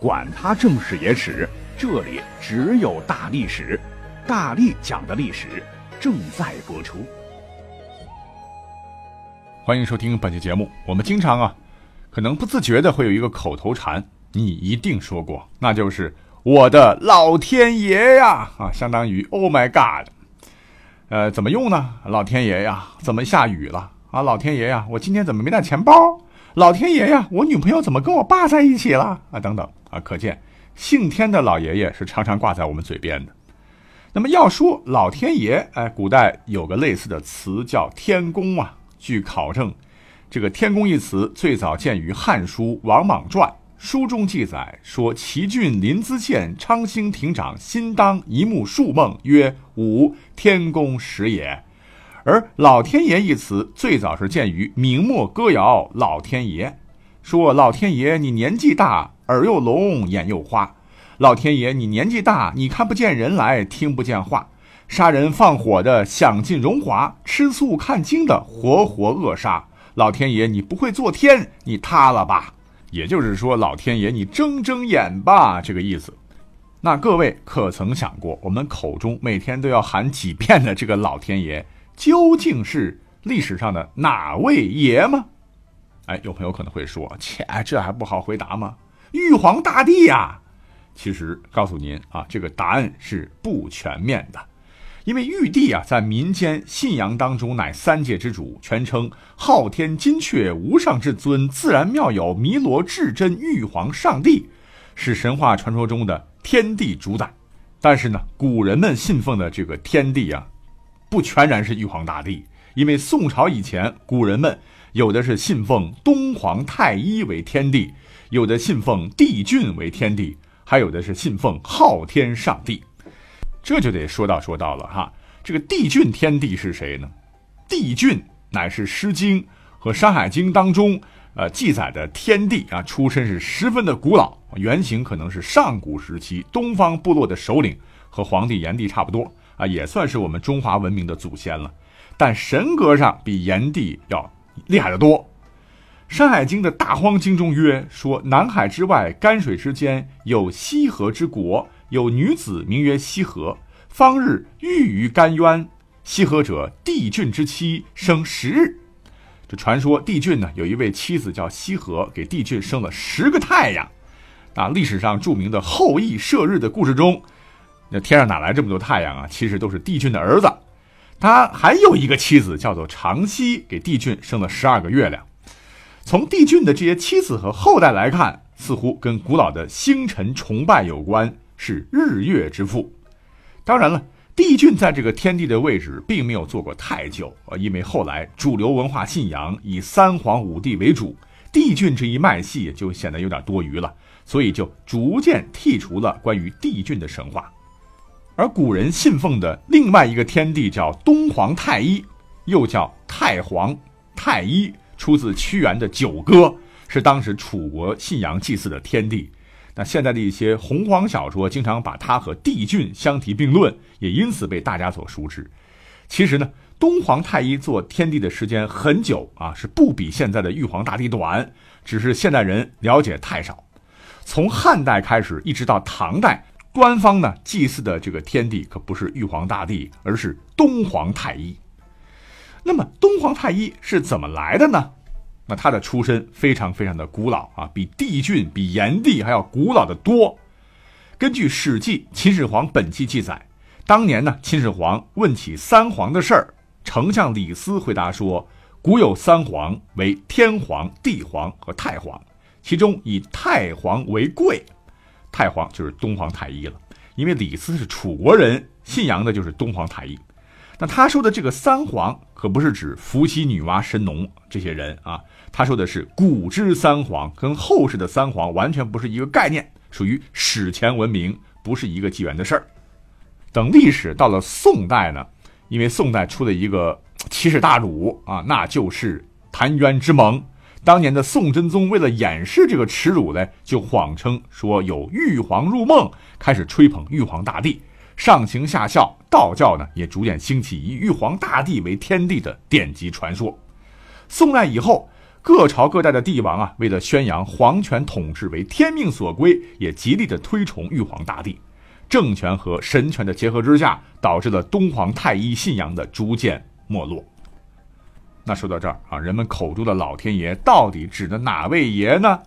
管他正史野史。这里只有大历史，大力讲的历史正在播出。欢迎收听本期节目。我们经常啊，可能不自觉的会有一个口头禅，你一定说过，那就是“我的老天爷呀”啊，相当于 “Oh my God”。呃，怎么用呢？老天爷呀，怎么下雨了啊？老天爷呀，我今天怎么没带钱包？老天爷呀，我女朋友怎么跟我爸在一起了啊？等等啊，可见。姓天的老爷爷是常常挂在我们嘴边的。那么要说老天爷，哎，古代有个类似的词叫天公啊。据考证，这个天公一词最早见于《汉书王莽传》，书中记载说，齐郡临淄县昌兴亭长辛当一目数梦，曰：“吾天公时也。”而老天爷一词最早是见于明末歌谣《老天爷》，说老天爷你年纪大。耳又聋，眼又花，老天爷，你年纪大，你看不见人来，听不见话，杀人放火的享尽荣华，吃素看经的活活扼杀。老天爷，你不会做天，你塌了吧？也就是说，老天爷，你睁睁眼吧，这个意思。那各位可曾想过，我们口中每天都要喊几遍的这个老天爷，究竟是历史上的哪位爷吗？哎，有朋友可能会说，切，这还不好回答吗？玉皇大帝呀，其实告诉您啊，这个答案是不全面的，因为玉帝啊，在民间信仰当中乃三界之主，全称昊天金阙无上至尊自然妙有弥罗至真玉皇上帝，是神话传说中的天地主宰。但是呢，古人们信奉的这个天帝啊，不全然是玉皇大帝，因为宋朝以前，古人们有的是信奉东皇太一为天帝。有的信奉帝俊为天帝，还有的是信奉昊天上帝，这就得说到说到了哈。这个帝俊天帝是谁呢？帝俊乃是《诗经》和《山海经》当中呃记载的天帝啊，出身是十分的古老，原型可能是上古时期东方部落的首领，和黄帝、炎帝差不多啊，也算是我们中华文明的祖先了。但神格上比炎帝要厉害得多。《山海经》的大荒经中曰：“说南海之外，干水之间，有西河之国，有女子名曰西河，方日浴于干渊。西河者，帝俊之妻，生十日。这传说帝俊呢，有一位妻子叫西河，给帝俊生了十个太阳。啊历史上著名的后羿射日的故事中，那天上哪来这么多太阳啊？其实都是帝俊的儿子。他还有一个妻子叫做长息，给帝俊生了十二个月亮。”从帝俊的这些妻子和后代来看，似乎跟古老的星辰崇拜有关，是日月之父。当然了，帝俊在这个天地的位置并没有做过太久啊，因为后来主流文化信仰以三皇五帝为主，帝俊这一脉系就显得有点多余了，所以就逐渐剔除了关于帝俊的神话。而古人信奉的另外一个天帝叫东皇太一，又叫太皇、太一。出自屈原的《九歌》，是当时楚国信仰祭祀的天地。那现在的一些洪荒小说经常把他和帝俊相提并论，也因此被大家所熟知。其实呢，东皇太一做天地的时间很久啊，是不比现在的玉皇大帝短，只是现代人了解太少。从汉代开始一直到唐代，官方呢祭祀的这个天地可不是玉皇大帝，而是东皇太一。那么东皇太一是怎么来的呢？那他的出身非常非常的古老啊，比帝俊、比炎帝还要古老的多。根据《史记·秦始皇本纪》记载，当年呢，秦始皇问起三皇的事儿，丞相李斯回答说：“古有三皇，为天皇、地皇和太皇，其中以太皇为贵。太皇就是东皇太一了，因为李斯是楚国人，信仰的就是东皇太一。”那他说的这个三皇可不是指伏羲、女娲、神农这些人啊，他说的是古之三皇，跟后世的三皇完全不是一个概念，属于史前文明，不是一个纪元的事儿。等历史到了宋代呢，因为宋代出了一个奇耻大辱啊，那就是澶渊之盟。当年的宋真宗为了掩饰这个耻辱呢，就谎称说有玉皇入梦，开始吹捧玉皇大帝，上行下效，道教呢也逐渐兴起以玉皇大帝为天地的典籍传说。宋代以后，各朝各代的帝王啊，为了宣扬皇权统治为天命所归，也极力的推崇玉皇大帝。政权和神权的结合之下，导致了东皇太一信仰的逐渐没落。那说到这儿啊，人们口中的老天爷到底指的哪位爷呢？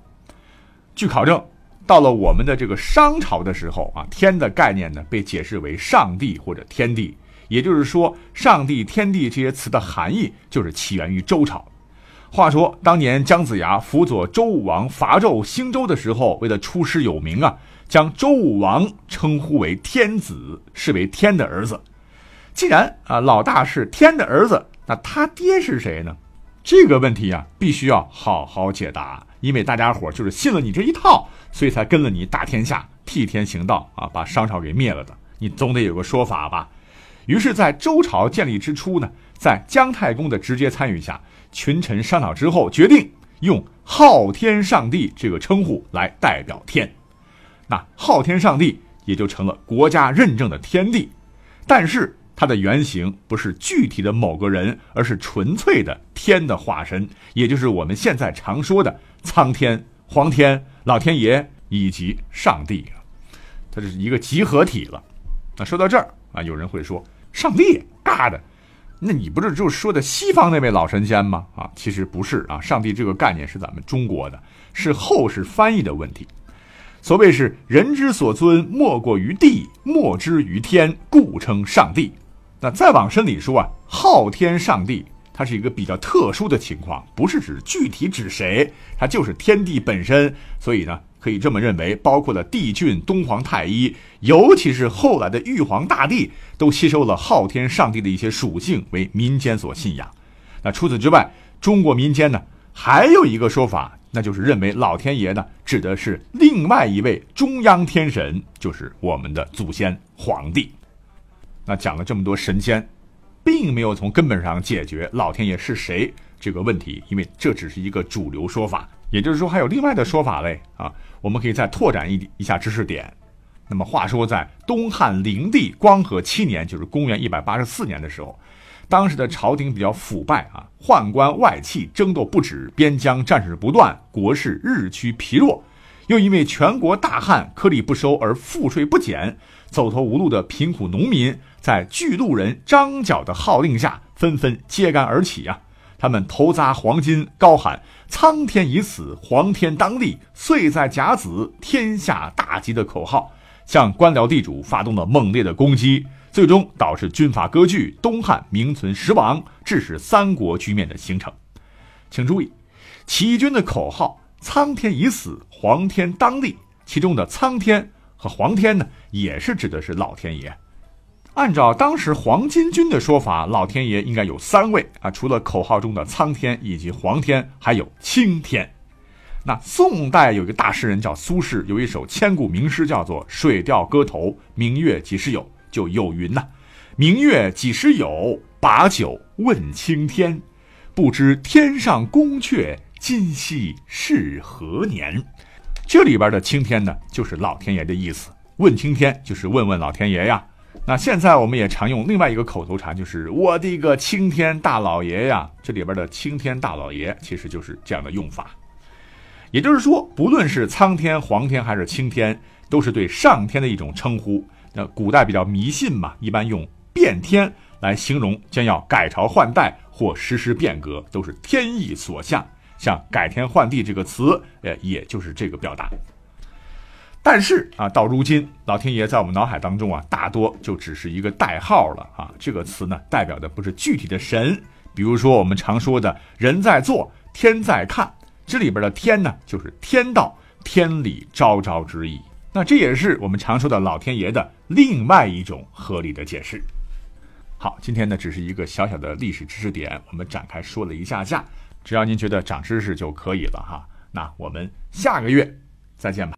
据考证，到了我们的这个商朝的时候啊，天的概念呢被解释为上帝或者天地，也就是说，上帝、天地这些词的含义就是起源于周朝。话说当年姜子牙辅佐周武王伐纣兴周的时候，为了出师有名啊。将周武王称呼为天子，视为天的儿子。既然啊老大是天的儿子，那他爹是谁呢？这个问题啊，必须要好好解答。因为大家伙就是信了你这一套，所以才跟了你打天下、替天行道啊，把商朝给灭了的。你总得有个说法吧？于是，在周朝建立之初呢，在姜太公的直接参与下，群臣商讨之后，决定用昊天上帝这个称呼来代表天。那昊天上帝也就成了国家认证的天地，但是它的原型不是具体的某个人，而是纯粹的天的化身，也就是我们现在常说的苍天、黄天、老天爷以及上帝它这是一个集合体了。那说到这儿啊，有人会说上帝尬的，那你不是就说的西方那位老神仙吗？啊，其实不是啊，上帝这个概念是咱们中国的，是后世翻译的问题。所谓是人之所尊，莫过于地；莫之于天，故称上帝。那再往深里说啊，昊天上帝，它是一个比较特殊的情况，不是指具体指谁，它就是天地本身。所以呢，可以这么认为，包括了帝俊、东皇太一，尤其是后来的玉皇大帝，都吸收了昊天上帝的一些属性，为民间所信仰。那除此之外，中国民间呢，还有一个说法。那就是认为老天爷呢，指的是另外一位中央天神，就是我们的祖先皇帝。那讲了这么多神仙，并没有从根本上解决老天爷是谁这个问题，因为这只是一个主流说法。也就是说，还有另外的说法嘞啊！我们可以再拓展一一下知识点。那么话说，在东汉灵帝光和七年，就是公元一百八十四年的时候。当时的朝廷比较腐败啊，宦官外戚争斗不止，边疆战事不断，国势日趋疲弱。又因为全国大旱，颗粒不收而赋税不减，走投无路的贫苦农民在巨鹿人张角的号令下，纷纷揭竿而起啊！他们头砸黄金，高喊“苍天已死，黄天当立，岁在甲子，天下大吉”的口号，向官僚地主发动了猛烈的攻击。最终导致军阀割据，东汉名存实亡，致使三国局面的形成。请注意，起义军的口号“苍天已死，黄天当立”，其中的“苍天”和“黄天”呢，也是指的是老天爷。按照当时黄巾军的说法，老天爷应该有三位啊，除了口号中的苍天以及黄天，还有青天。那宋代有一个大诗人叫苏轼，有一首千古名诗叫做《水调歌头·明月几时有》。就有云呐：“明月几时有？把酒问青天。不知天上宫阙，今夕是何年？”这里边的青天呢，就是老天爷的意思。问青天就是问问老天爷呀。那现在我们也常用另外一个口头禅，就是我的个青天大老爷呀。这里边的青天大老爷，其实就是这样的用法。也就是说，不论是苍天、黄天还是青天，都是对上天的一种称呼。那古代比较迷信嘛，一般用变天来形容将要改朝换代或实施变革，都是天意所向。像改天换地这个词，呃，也就是这个表达。但是啊，到如今，老天爷在我们脑海当中啊，大多就只是一个代号了啊。这个词呢，代表的不是具体的神，比如说我们常说的“人在做，天在看”，这里边的“天”呢，就是天道、天理昭昭之意。那这也是我们常说的老天爷的另外一种合理的解释。好，今天呢只是一个小小的历史知识点，我们展开说了一下下，只要您觉得长知识就可以了哈。那我们下个月再见吧。